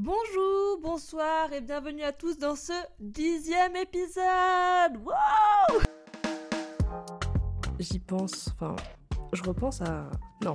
Bonjour, bonsoir et bienvenue à tous dans ce dixième épisode. Wow J'y pense, enfin, je repense à... Non,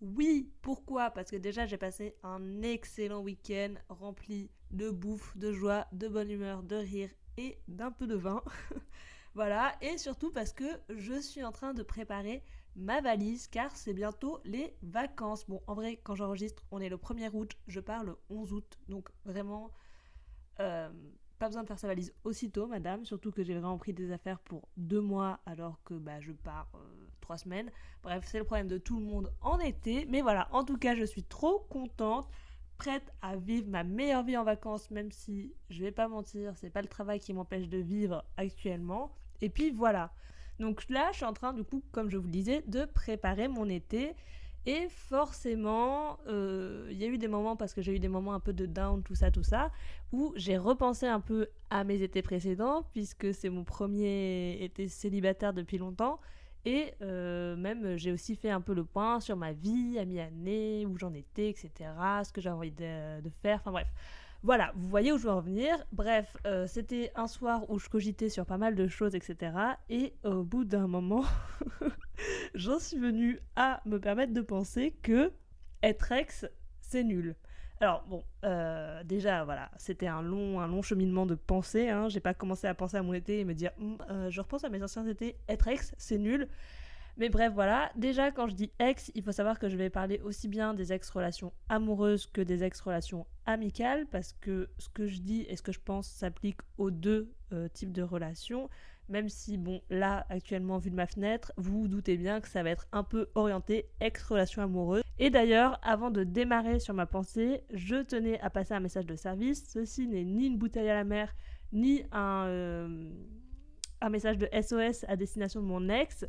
oui, pourquoi? Parce que déjà j'ai passé un excellent week-end rempli de bouffe, de joie, de bonne humeur, de rire et d'un peu de vin. voilà, et surtout parce que je suis en train de préparer ma valise car c'est bientôt les vacances. Bon, en vrai, quand j'enregistre, on est le 1er août, je pars le 11 août, donc vraiment... Euh, pas besoin de faire sa valise aussitôt, madame, surtout que j'ai vraiment pris des affaires pour deux mois alors que bah, je pars euh, semaines. Bref, c'est le problème de tout le monde en été. Mais voilà, en tout cas, je suis trop contente, prête à vivre ma meilleure vie en vacances, même si je vais pas mentir, c'est pas le travail qui m'empêche de vivre actuellement. Et puis voilà. Donc là, je suis en train, du coup, comme je vous le disais, de préparer mon été. Et forcément, euh, il y a eu des moments, parce que j'ai eu des moments un peu de down, tout ça, tout ça, où j'ai repensé un peu à mes étés précédents, puisque c'est mon premier été célibataire depuis longtemps. Et euh, même, j'ai aussi fait un peu le point sur ma vie à mi-année, où j'en étais, etc., ce que j'ai envie de, de faire, enfin bref. Voilà, vous voyez où je veux en venir. Bref, euh, c'était un soir où je cogitais sur pas mal de choses, etc. Et au bout d'un moment, j'en suis venue à me permettre de penser que être ex, c'est nul. Alors bon, euh, déjà voilà, c'était un long, cheminement de pensée. Hein. J'ai pas commencé à penser à mon été et me dire, hum, euh, je repense à mes anciens étés, être ex, c'est nul. Mais bref, voilà. Déjà, quand je dis ex, il faut savoir que je vais parler aussi bien des ex-relations amoureuses que des ex-relations amicales, parce que ce que je dis et ce que je pense s'applique aux deux euh, types de relations. Même si, bon, là, actuellement, vu de ma fenêtre, vous doutez bien que ça va être un peu orienté ex-relation amoureuse. Et d'ailleurs, avant de démarrer sur ma pensée, je tenais à passer un message de service. Ceci n'est ni une bouteille à la mer, ni un, euh, message de SOS à destination de mon ex.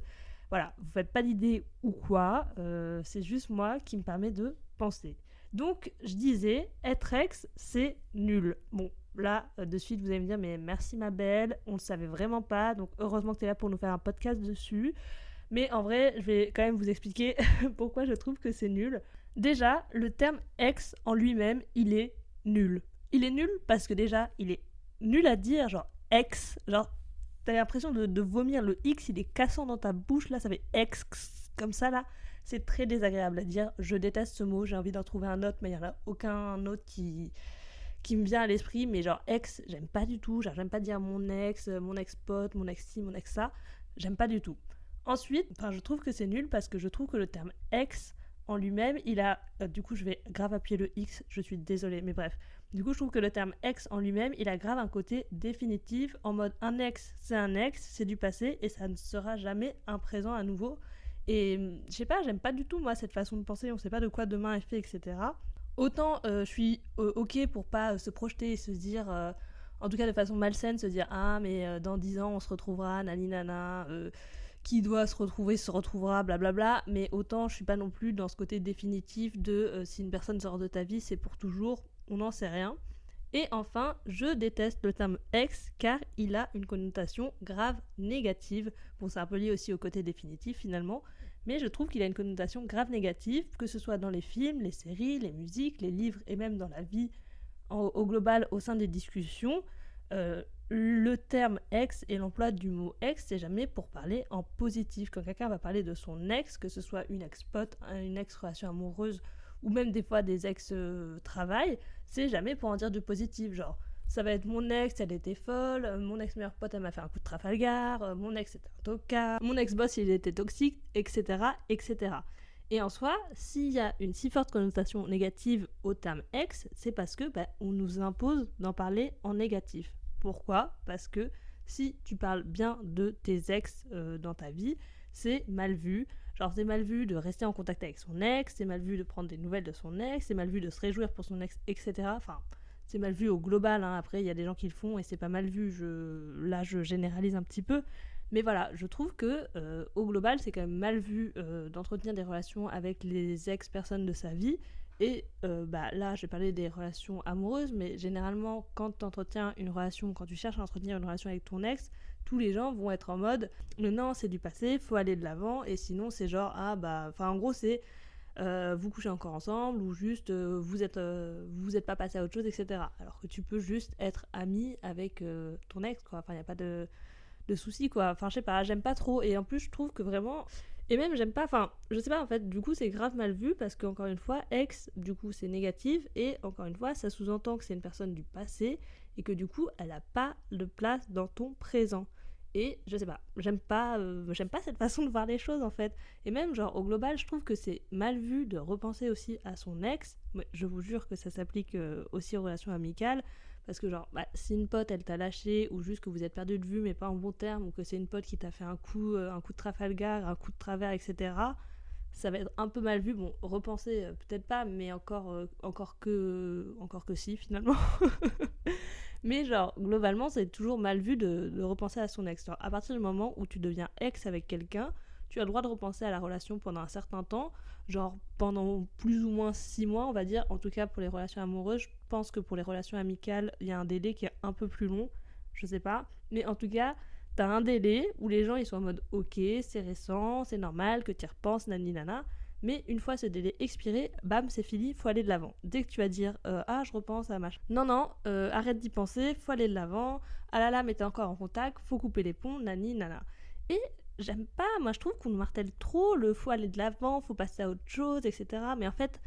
Voilà, vous faites pas d'idée ou quoi, euh, c'est juste moi qui me permet de penser. Donc, je disais, être ex, c'est nul. Bon, là, euh, de suite, vous allez me dire, mais merci ma belle, on ne savait vraiment pas, donc heureusement que tu es là pour nous faire un podcast dessus. Mais en vrai, je vais quand même vous expliquer pourquoi je trouve que c'est nul. Déjà, le terme ex en lui-même, il est nul. Il est nul parce que déjà, il est nul à dire, genre ex, genre t'as l'impression de, vomir. Le X, il est cassant dans ta bouche. Là, ça fait X comme ça, là. C'est très désagréable à dire. Je déteste ce mot. J'ai envie d'en trouver un autre, mais il n'y en a aucun autre qui, qui me vient à l'esprit. Mais genre, ex, j'aime pas du tout. Genre, j'aime pas dire mon ex, mon ex-pote, mon ex-ci, mon ex-ça. J'aime pas du tout. Ensuite, enfin, je trouve que c'est nul parce que je trouve que le terme ex en lui-même, il a. Euh, du coup, je vais grave appuyer le X, je suis désolée, mais bref. Du coup, je trouve que le terme ex en lui-même, il a grave un côté définitif, en mode un ex, c'est un ex, c'est du passé, et ça ne sera jamais un présent à nouveau. Et hum, je sais pas, j'aime pas du tout, moi, cette façon de penser, on sait pas de quoi demain est fait, etc. Autant euh, je suis euh, ok pour pas euh, se projeter et se dire, en tout cas de façon malsaine, se dire, ah, mais dans dix ans, on se retrouvera, nani nana qui doit se retrouver se retrouvera, blablabla. Mais autant je suis pas non plus dans ce côté définitif de si une personne sort de ta vie, c'est pour toujours on n'en sait rien. Et enfin, je déteste le terme ex car il a une connotation grave négative. Bon, c'est un peu lié aussi au côté définitif finalement, mais je trouve qu'il a une connotation grave négative, que ce soit dans les films, les séries, les musiques, les livres et même dans la vie au global au sein des discussions. Euh, le terme ex et l'emploi du mot ex, c'est jamais pour parler en positif. Quand quelqu'un va parler de son ex, que ce soit une ex-pote, une ex-relation amoureuse ou même des fois des ex-travail, c'est jamais pour en dire du positif. Genre, ça va être mon ex, elle était folle, euh, mon ex-meilleure pote, elle m'a fait un coup de Trafalgar, euh, mon ex était un tocard, mon ex-boss, il était toxique, etc., etc. Et en soi, s'il y a une si forte connotation négative au terme ex, c'est parce que bah, on nous impose d'en parler en négatif. Pourquoi? Parce que si tu parles bien de tes ex euh, dans ta vie, c'est mal vu, Genre, c'est mal vu de rester en contact avec son ex, c'est mal vu de prendre des nouvelles de son ex, c'est mal vu de se réjouir pour son ex, etc. Enfin, c'est mal vu au global. hein. Après, il y a des gens qui le font et c'est pas mal vu. Je... Là, je généralise un petit peu. Mais voilà, je trouve que euh, au global, c'est quand même mal vu euh, d'entretenir des relations avec les ex-personnes de sa vie. Et euh, bah, là, j'ai parlé des relations amoureuses, mais généralement, quand tu entretiens une relation, quand tu cherches à entretenir une relation avec ton ex, tous les gens vont être en mode mais non, c'est du passé, faut aller de l'avant, et sinon, c'est genre ah bah. Enfin, en gros, c'est euh, vous couchez encore ensemble, ou juste euh, vous êtes euh, vous êtes pas passé à autre chose, etc. Alors que tu peux juste être ami avec ton ex, quoi. Enfin, il n'y a pas de, de souci, quoi. Enfin, je sais pas, j'aime pas trop, et en plus, je trouve que vraiment. Et même, j'aime pas, enfin, je sais pas, en fait, du coup, c'est grave mal vu parce qu'encore une fois, ex, du coup, c'est négatif et encore une fois, ça sous-entend que c'est une personne du passé et que du coup, elle a pas de place dans ton présent. Et je sais pas, j'aime pas, euh, j'aime pas cette façon de voir les choses en fait. Et même, genre, au global, je trouve que c'est mal vu de repenser aussi à son ex. Mais je vous jure que ça s'applique euh, aussi aux relations amicales. Parce que, genre, bah, si une pote elle t'a lâché, ou juste que vous êtes perdu de vue mais pas en bon terme, ou que c'est une pote qui t'a fait un coup, euh, un coup de Trafalgar, un coup de travers, etc., ça va être un peu mal vu. Bon, repenser, peut-être pas, mais encore, encore, que, encore que si, finalement. mais, genre, globalement, c'est toujours mal vu de, repenser à son ex. À partir du moment où tu deviens ex avec quelqu'un, tu as le droit de repenser à la relation pendant un certain temps, genre pendant plus ou moins six mois, on va dire. En tout cas, pour les relations amoureuses, je pense que pour les relations amicales, il y a un délai qui est un peu plus long. Je sais pas. Mais en tout cas, t'as un délai où les gens ils sont en mode ok, c'est récent, c'est normal que tu repenses, nani nana. Mais une fois ce délai expiré, bam, c'est fini, faut aller de l'avant. Dès que tu vas dire euh, ah, je repense à machin. Non, non, euh, arrête d'y penser, faut aller de l'avant. Ah là là, mais t'es encore en contact, faut couper les ponts, nani nana. Et j'aime pas, moi je trouve qu'on martèle trop le faut aller de l'avant, faut passer à autre chose, etc. Mais en fait,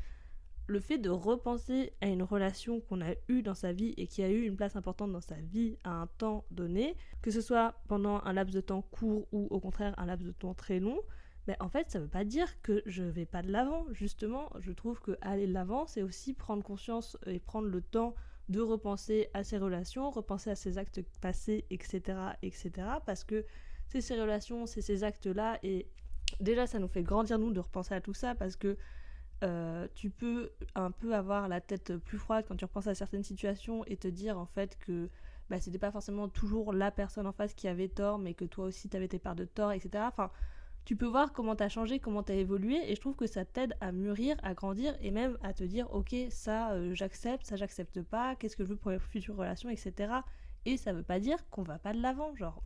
le fait de repenser à une relation qu'on a eue dans sa vie et qui a eu une place importante dans sa vie à un temps donné, que ce soit pendant un laps de temps court ou au contraire un laps de temps très long, ben en fait ça veut pas dire que je vais pas de l'avant. Justement, je trouve que aller de l'avant, c'est aussi prendre conscience et prendre le temps de repenser à ses relations, repenser à ses actes passés, etc., etc. Parce que c'est ces relations, c'est ces actes-là et déjà ça nous fait grandir nous de repenser à tout ça parce que euh, tu peux un peu avoir la tête plus froide quand tu repenses à certaines situations et te dire en fait que bah, c'était pas forcément toujours la personne en face qui avait tort, mais que toi aussi t'avais tes parts de tort, etc. Enfin, tu peux voir comment t'as changé, comment t'as évolué, et je trouve que ça t'aide à mûrir, à grandir, et même à te dire, ok, ça euh, j'accepte, ça j'accepte pas, qu'est-ce que je veux pour les futures relations, etc. Et ça veut pas dire qu'on va pas de l'avant, genre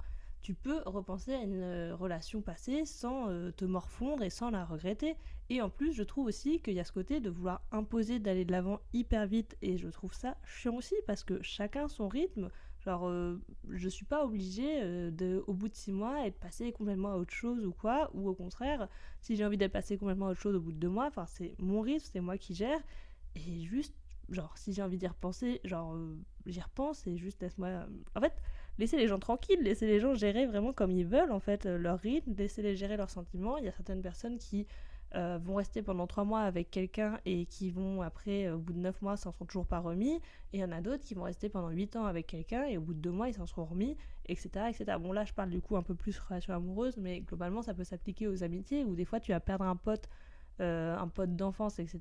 tu peux repenser à une euh, relation passée sans euh, te morfondre et sans la regretter. Et en plus, je trouve aussi qu'il y a ce côté de vouloir imposer d'aller de l'avant hyper vite, et je trouve ça chiant aussi parce que chacun son rythme. Genre, euh, je suis pas obligée euh, de, au bout de six mois, être passée complètement à autre chose ou quoi, ou au contraire, si j'ai envie d'être passée complètement à autre chose au bout de deux mois, enfin, c'est mon rythme, c'est moi qui gère, et juste, genre, si j'ai envie d'y repenser, genre, euh, j'y repense et juste laisse-moi. En fait, laissez les gens tranquilles, laissez les gens gérer vraiment comme ils veulent, en fait, euh, leur rythme, laissez les gérer leurs sentiments. Il y a certaines personnes qui euh, vont rester pendant trois mois avec quelqu'un et qui vont après, euh, au bout de neuf mois, s'en sont toujours pas remis. Et il y en a d'autres qui vont rester pendant huit ans avec quelqu'un et au bout de deux mois, ils s'en seront remis, etc., etc. Bon, là, je parle du coup un peu plus relation amoureuse, mais globalement, ça peut s'appliquer aux amitiés où des fois, tu vas perdre un pote. euh, un pote d'enfance, etc.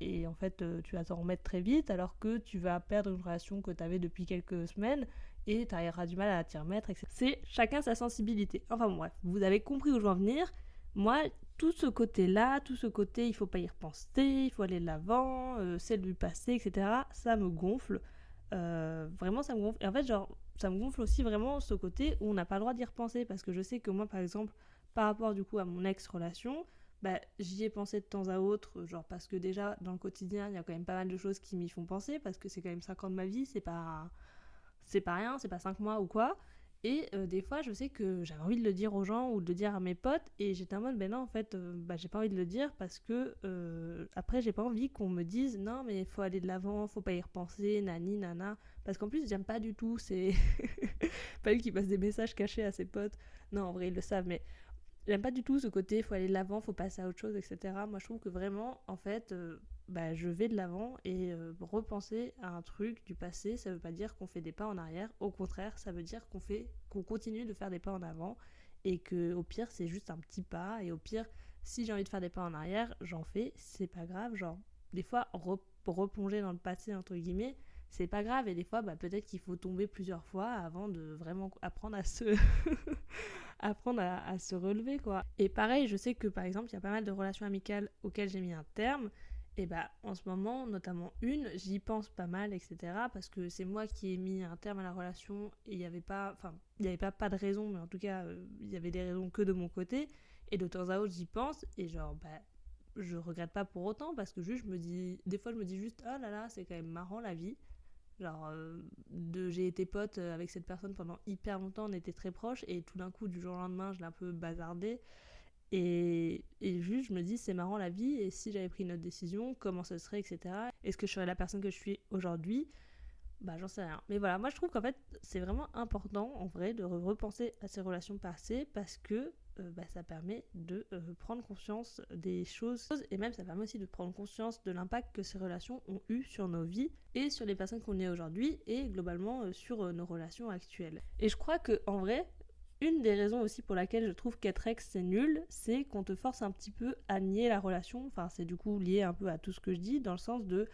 Et en fait, tu vas t'en remettre très vite, alors que tu vas perdre une relation que tu avais depuis quelques semaines et tu auras du mal à t'y remettre, etc. C'est chacun sa sensibilité. Enfin bon, bref, vous avez compris où je veux en venir. Moi, tout ce côté-là, tout ce côté, il faut pas y repenser, il faut aller de l'avant, euh, c'est du passé, etc. Ça me gonfle. Euh, vraiment, ça me gonfle. Et en fait, genre, ça me gonfle aussi vraiment ce côté où on n'a pas le droit d'y repenser. Parce que je sais que moi, par exemple, par rapport du coup à mon ex-relation, bah, j'y ai pensé de temps à autre. Genre, parce que déjà, dans le quotidien, il y a quand même pas mal de choses qui m'y font penser. Parce que c'est quand même 5 ans de ma vie, c'est pas, c'est pas rien, c'est pas 5 mois ou quoi. Et euh, des fois, je sais que j'avais envie de le dire aux gens ou de le dire à mes potes, et j'étais en mode, ben non, en fait, euh, bah, j'ai pas envie de le dire parce que euh, après, j'ai pas envie qu'on me dise, non, mais il faut aller de l'avant, faut pas y repenser, nani, nana. Parce qu'en plus, j'aime pas du tout, c'est. pas lui qui passe des messages cachés à ses potes. Non, en vrai, ils le savent, mais j'aime pas du tout ce côté, faut aller de l'avant, faut passer à autre chose, etc. Moi, je trouve que vraiment, en fait, bah, je vais de l'avant et euh, repenser à un truc du passé, ça veut pas dire qu'on fait des pas en arrière. Au contraire, ça veut dire qu'on fait, qu'on continue de faire des pas en avant et que au pire, c'est juste un petit pas. Et au pire, si j'ai envie de faire des pas en arrière, j'en fais, c'est pas grave. Genre, des fois, re- replonger dans le passé entre guillemets, c'est pas grave. Et des fois, bah, peut-être qu'il faut tomber plusieurs fois avant de vraiment apprendre à se, apprendre à, se relever, quoi. Et pareil, je sais que par exemple, il y a pas mal de relations amicales auxquelles j'ai mis un terme. Et bah, en ce moment, notamment une, j'y pense pas mal, etc. Parce que c'est moi qui ai mis un terme à la relation et il n'y avait pas, enfin, il n'y avait pas, pas de raison, mais en tout cas, euh, il y avait des raisons que de mon côté. Et de temps à autre, j'y pense et genre, bah, je regrette pas pour autant parce que juste, je me dis, des fois, je me dis juste, oh là là, c'est quand même marrant la vie. Genre, euh, j'ai été pote euh, avec cette personne pendant hyper longtemps, on était très proches, et tout d'un coup, du jour au lendemain, je l'ai un peu bazardé. Et, et, juste, je me dis, c'est marrant la vie, et si j'avais pris une autre décision, comment ça serait, etc. Est-ce que je serais la personne que je suis aujourd'hui? Bah, j'en sais rien. Mais voilà, moi je trouve qu'en fait, c'est vraiment important, en vrai, de repenser à ces relations passées, parce que euh, bah, ça permet de euh, prendre conscience des choses et même ça permet aussi de prendre conscience de l'impact que ces relations ont eu sur nos vies et sur les personnes qu'on est aujourd'hui et globalement euh, sur nos relations actuelles. Et je crois que en vrai, une des raisons aussi pour laquelle je trouve qu'être ex c'est nul, c'est qu'on te force un petit peu à nier la relation. Enfin, c'est du coup lié un peu à tout ce que je dis, dans le sens de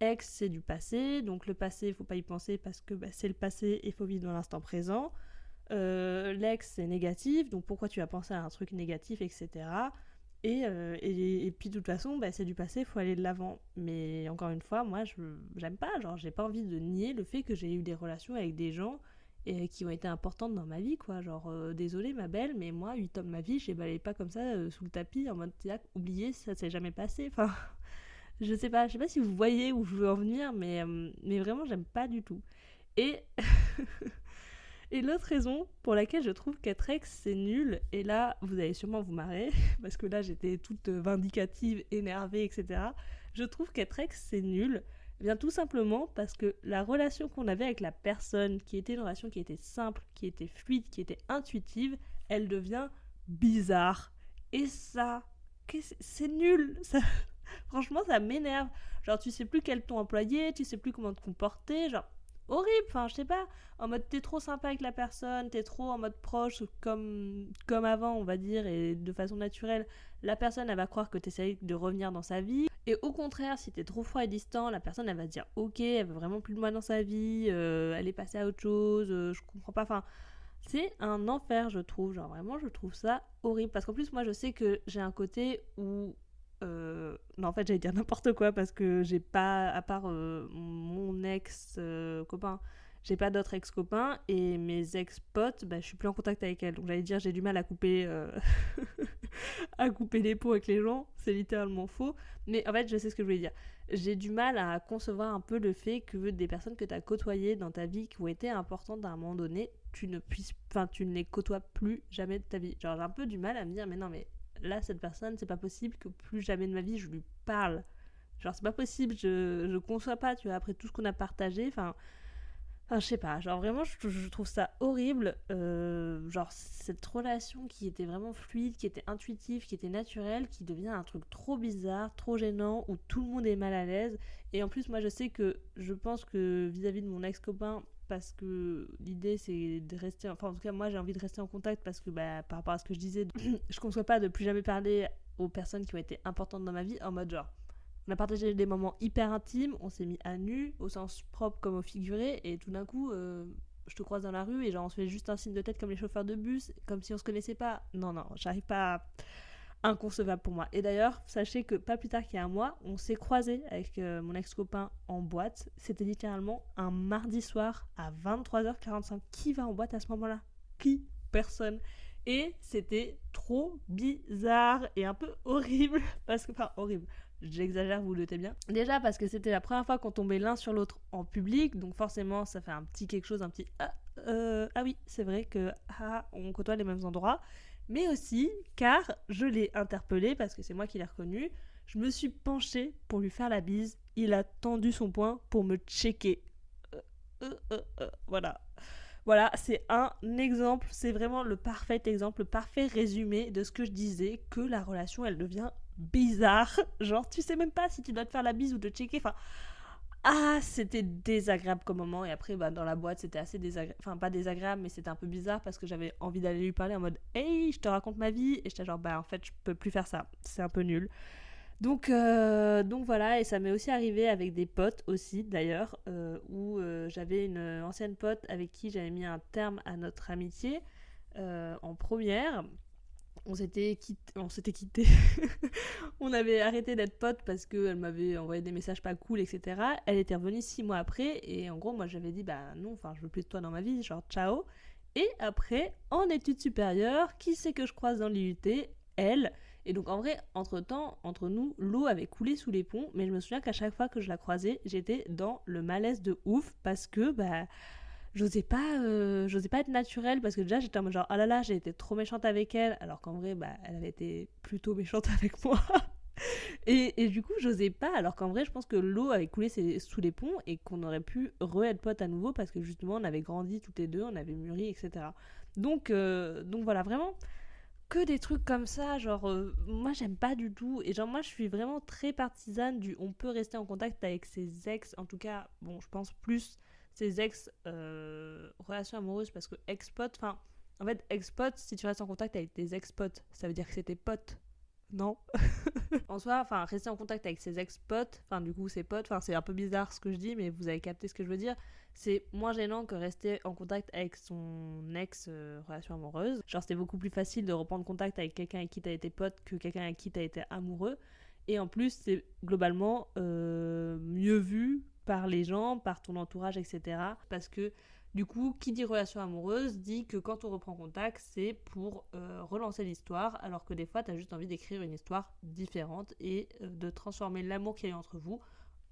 ex c'est du passé, donc le passé, il faut pas y penser parce que bah, c'est le passé et faut vivre dans l'instant présent. Euh, l'ex c'est négatif, donc pourquoi tu as pensé à un truc négatif, etc. Euh, et, et, puis de toute façon, bah, c'est du passé, il faut aller de l'avant. Mais encore une fois, moi, je j'aime pas, genre, j'ai pas envie de nier le fait que j'ai eu des relations avec des gens et, qui ont été importantes dans ma vie, quoi. Genre, euh, désolé ma belle, mais moi, 8 ans de ma vie, je balayé pas comme ça sous le tapis en mode, oublié, ça s'est jamais passé. Enfin, je sais pas, je sais pas si vous voyez où je veux en venir, mais, mais vraiment, j'aime pas du tout. Et. Et l'autre raison pour laquelle je trouve qu'être ex c'est nul, et là vous allez sûrement vous marrer, parce que là j'étais toute vindicative, énervée, etc. Je trouve qu'être ex c'est nul, eh bien tout simplement parce que la relation qu'on avait avec la personne, qui était une relation qui était simple, qui était fluide, qui était intuitive, elle devient bizarre. Et ça, c'est nul. Franchement, ça m'énerve. Genre, tu sais plus quel ton employer, tu sais plus comment te comporter. Genre, horrible. Enfin, je sais pas, en mode t'es trop sympa avec la personne, t'es trop en mode proche, comme, comme avant, on va dire, et de façon naturelle, la personne, elle va croire que t'essayes de revenir dans sa vie. Et au contraire, si t'es trop froid et distant, la personne, elle va dire ok, elle veut vraiment plus de moi dans sa vie, euh, elle est passée à autre chose, euh, je comprends pas. Enfin, c'est un enfer, je trouve. Genre, vraiment, je trouve ça horrible. Parce qu'en plus, moi, je sais que j'ai un côté où euh, non, en fait, j'allais dire n'importe quoi parce que j'ai pas, à part euh, mon ex-copain, euh, j'ai pas d'autres ex-copains et mes ex-potes, bah, je suis plus en contact avec elles. Donc j'allais dire, j'ai du mal à couper, à couper les pots avec les gens. C'est littéralement faux. Mais en fait, je sais ce que je voulais dire. J'ai du mal à concevoir un peu le fait que des personnes que tu as côtoyées dans ta vie qui ont été importantes à un moment donné, tu ne puisses, tu ne les côtoies plus jamais de ta vie. Genre, j'ai un peu du mal à me dire, mais non, mais là, cette personne, c'est pas possible que plus jamais de ma vie je lui parle. Genre, c'est pas possible, je, je conçois pas, tu vois, après tout ce qu'on a partagé, enfin. Enfin, je sais pas, genre vraiment, je, trouve ça horrible. Euh, genre, cette relation qui était vraiment fluide, qui était intuitive, qui était naturelle, qui devient un truc trop bizarre, trop gênant, où tout le monde est mal à l'aise. Et en plus, moi, je sais que je pense que vis à -vis de mon ex-copain, parce que l'idée c'est de rester, enfin en tout cas moi j'ai envie de rester en contact parce que bah, par rapport à ce que je disais, je conçois pas de plus jamais parler aux personnes qui ont été importantes dans ma vie en mode genre on a partagé des moments hyper intimes, on s'est mis à nu au sens propre comme au figuré et tout d'un coup euh, je te croise dans la rue et genre on se fait juste un signe de tête comme les chauffeurs de bus, comme si on se connaissait pas. Non non, j'arrive pas à inconcevable pour moi. Et d'ailleurs, sachez que pas plus tard qu'il y a un mois, on s'est croisé avec euh, mon ex-copain en boîte. C'était littéralement un mardi soir à 23h45. Qui va en boîte à ce moment-là? Qui? Personne. Et c'était trop bizarre et un peu horrible. Parce que, enfin, horrible. J'exagère, vous le doutez bien. Déjà parce que c'était la première fois qu'on tombait l'un sur l'autre en public, donc forcément ça fait un petit quelque chose, un petit ah, euh, ah oui, c'est vrai que ah, on côtoie les mêmes endroits mais aussi car je l'ai interpellé parce que c'est moi qui l'ai reconnu. Je me suis penchée pour lui faire la bise. Il a tendu son poing pour me checker. Euh, euh, euh, voilà. Voilà, c'est un exemple, c'est vraiment le parfait exemple, le parfait résumé de ce que je disais, que la relation, elle devient bizarre. Genre, tu sais même pas si tu dois te faire la bise ou te checker. Enfin, ah, c'était désagréable comme moment. Et après, bah, dans la boîte, c'était assez désagréable. Enfin, pas désagréable, mais c'était un peu bizarre parce que j'avais envie d'aller lui parler en mode Hey, je te raconte ma vie. Et j'étais genre, bah, en fait, je peux plus faire ça. C'est un peu nul. Donc, euh, donc voilà, et ça m'est aussi arrivé avec des potes aussi d'ailleurs, euh, où euh, j'avais une ancienne pote avec qui j'avais mis un terme à notre amitié en première. On s'était quitté, on avait arrêté d'être potes parce qu'elle m'avait envoyé des messages pas cool, etc. Elle était revenue six mois après et en gros moi j'avais dit bah non, enfin je veux plus de toi dans ma vie, genre ciao. Et après, en études supérieures, qui c'est que je croise dans l'IUT? Elle. Et donc en vrai, entre-temps, entre nous, l'eau avait coulé sous les ponts, mais je me souviens qu'à chaque fois que je la croisais, j'étais dans le malaise de ouf parce que bah j'osais pas euh, j'osais pas être naturelle parce que déjà j'étais en genre ah là là, j'ai été trop méchante avec elle alors qu'en vrai bah elle avait été plutôt méchante avec moi. et, et, du coup, j'osais pas, alors qu'en vrai, je pense que l'eau avait coulé sous les ponts et qu'on aurait pu re-être potes à nouveau parce que justement, on avait grandi toutes les deux, on avait mûri, etc. Donc, euh, donc voilà, vraiment, que des trucs comme ça, genre euh, moi j'aime pas du tout et genre moi je suis vraiment très partisane du on peut rester en contact avec ses ex, en tout cas bon je pense plus ses ex euh, amoureuses parce que ex-potes, enfin en fait ex-potes si tu restes en contact avec tes ex-potes ça veut dire que c'est tes potes non? en soi, enfin, rester en contact avec ses ex-potes, enfin, du coup, ses potes, enfin, c'est un peu bizarre ce que je dis, mais vous avez capté ce que je veux dire. C'est moins gênant que rester en contact avec son ex-relation amoureuse. Genre, c'était beaucoup plus facile de reprendre contact avec quelqu'un avec qui t'as été pote que quelqu'un avec qui t'as été amoureux. Et en plus, c'est globalement euh, mieux vu par les gens, par ton entourage, etc. Parce que du coup, qui dit relation amoureuse dit que quand on reprend contact, c'est pour euh, relancer l'histoire, alors que des fois, tu as juste envie d'écrire une histoire différente et euh, de transformer l'amour qu'il y a entre vous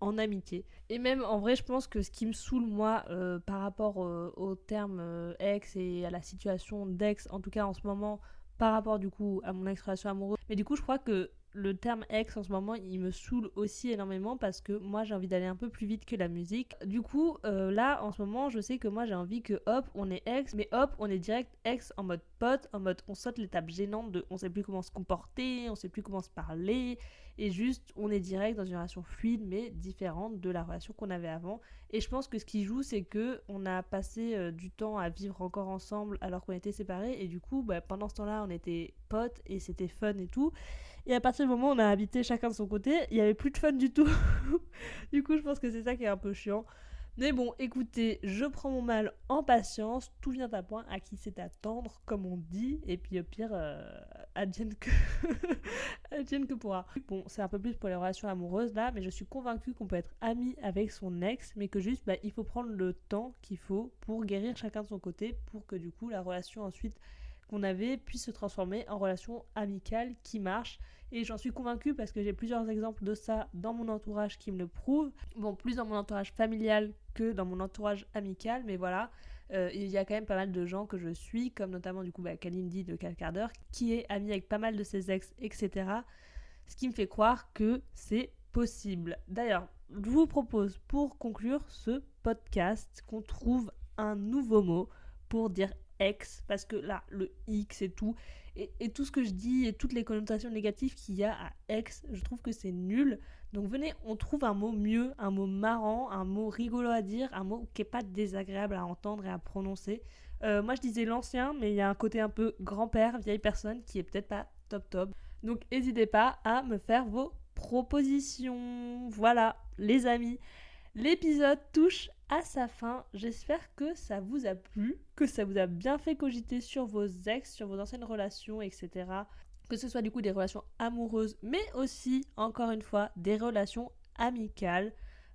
en amitié. Et même en vrai, je pense que ce qui me saoule, moi, euh, par rapport au terme ex et à la situation d'ex, en tout cas en ce moment, par rapport du coup à mon ex-relation amoureuse, mais du coup, je crois que le terme ex en ce moment il me saoule aussi énormément parce que moi j'ai envie d'aller un peu plus vite que la musique. Du coup euh, là en ce moment je sais que moi j'ai envie que hop on est ex mais hop on est direct ex en mode pote, en mode on saute l'étape gênante de on sait plus comment se comporter, on sait plus comment se parler et juste on est direct dans une relation fluide mais différente de la relation qu'on avait avant. Et je pense que ce qui joue c'est que on a passé euh, du temps à vivre encore ensemble alors qu'on était séparés et du coup bah, pendant ce temps-là on était potes et c'était fun et tout. Et à partir du moment où on a habité chacun de son côté, il n'y avait plus de fun du tout. du coup, je pense que c'est ça qui est un peu chiant. Mais bon, écoutez, je prends mon mal en patience, tout vient à point, à qui c'est attendre, comme on dit, et puis au pire, euh, que... advienne que pourra. Bon, c'est un peu plus pour les relations amoureuses là, mais je suis convaincue qu'on peut être ami avec son ex, mais que juste, bah, il faut prendre le temps qu'il faut pour guérir chacun de son côté, pour que du coup, la relation ensuite qu'on avait puisse se transformer en relation amicale qui marche. Et j'en suis convaincue parce que j'ai plusieurs exemples de ça dans mon entourage qui me le prouvent. Bon, plus dans mon entourage familial que dans mon entourage amical, mais voilà. Euh, il y a quand même pas mal de gens que je suis, comme notamment du coup bah, Kalindi de Calcardeur, qui est amie avec pas mal de ses ex, etc. Ce qui me fait croire que c'est possible. D'ailleurs, je vous propose pour conclure ce podcast qu'on trouve un nouveau mot pour dire ex, parce que là, le X et tout, et, tout ce que je dis et toutes les connotations négatives qu'il y a à ex, je trouve que c'est nul. Donc venez, on trouve un mot mieux, un mot marrant, un mot rigolo à dire, un mot qui est pas désagréable à entendre et à prononcer. Euh, moi je disais l'ancien, mais il y a un côté un peu grand-père, vieille personne, qui est peut-être pas top top. Donc n'hésitez pas à me faire vos propositions. Voilà, les amis. L'épisode touche à sa fin. J'espère que ça vous a plu, que ça vous a bien fait cogiter sur vos ex, sur vos anciennes relations, etc. Que ce soit du coup des relations amoureuses, mais aussi, encore une fois, des relations amicales.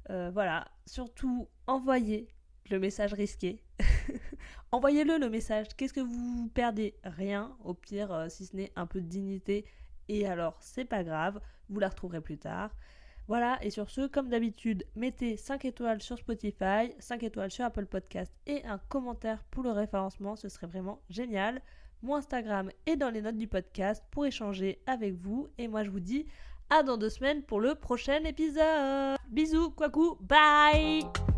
Euh, voilà, surtout envoyez le message risqué. Envoyez-le le message. Qu'est-ce que vous perdez? Rien, au pire, euh, si ce n'est un peu de dignité. Et alors, c'est pas grave, vous la retrouverez plus tard. Voilà, et sur ce, comme d'habitude, mettez 5 étoiles sur Spotify, 5 étoiles sur Apple Podcast et un commentaire pour le référencement, ce serait vraiment génial. Mon Instagram est dans les notes du podcast pour échanger avec vous. Et moi, je vous dis à dans deux semaines pour le prochain épisode. Bisous, coucou, bye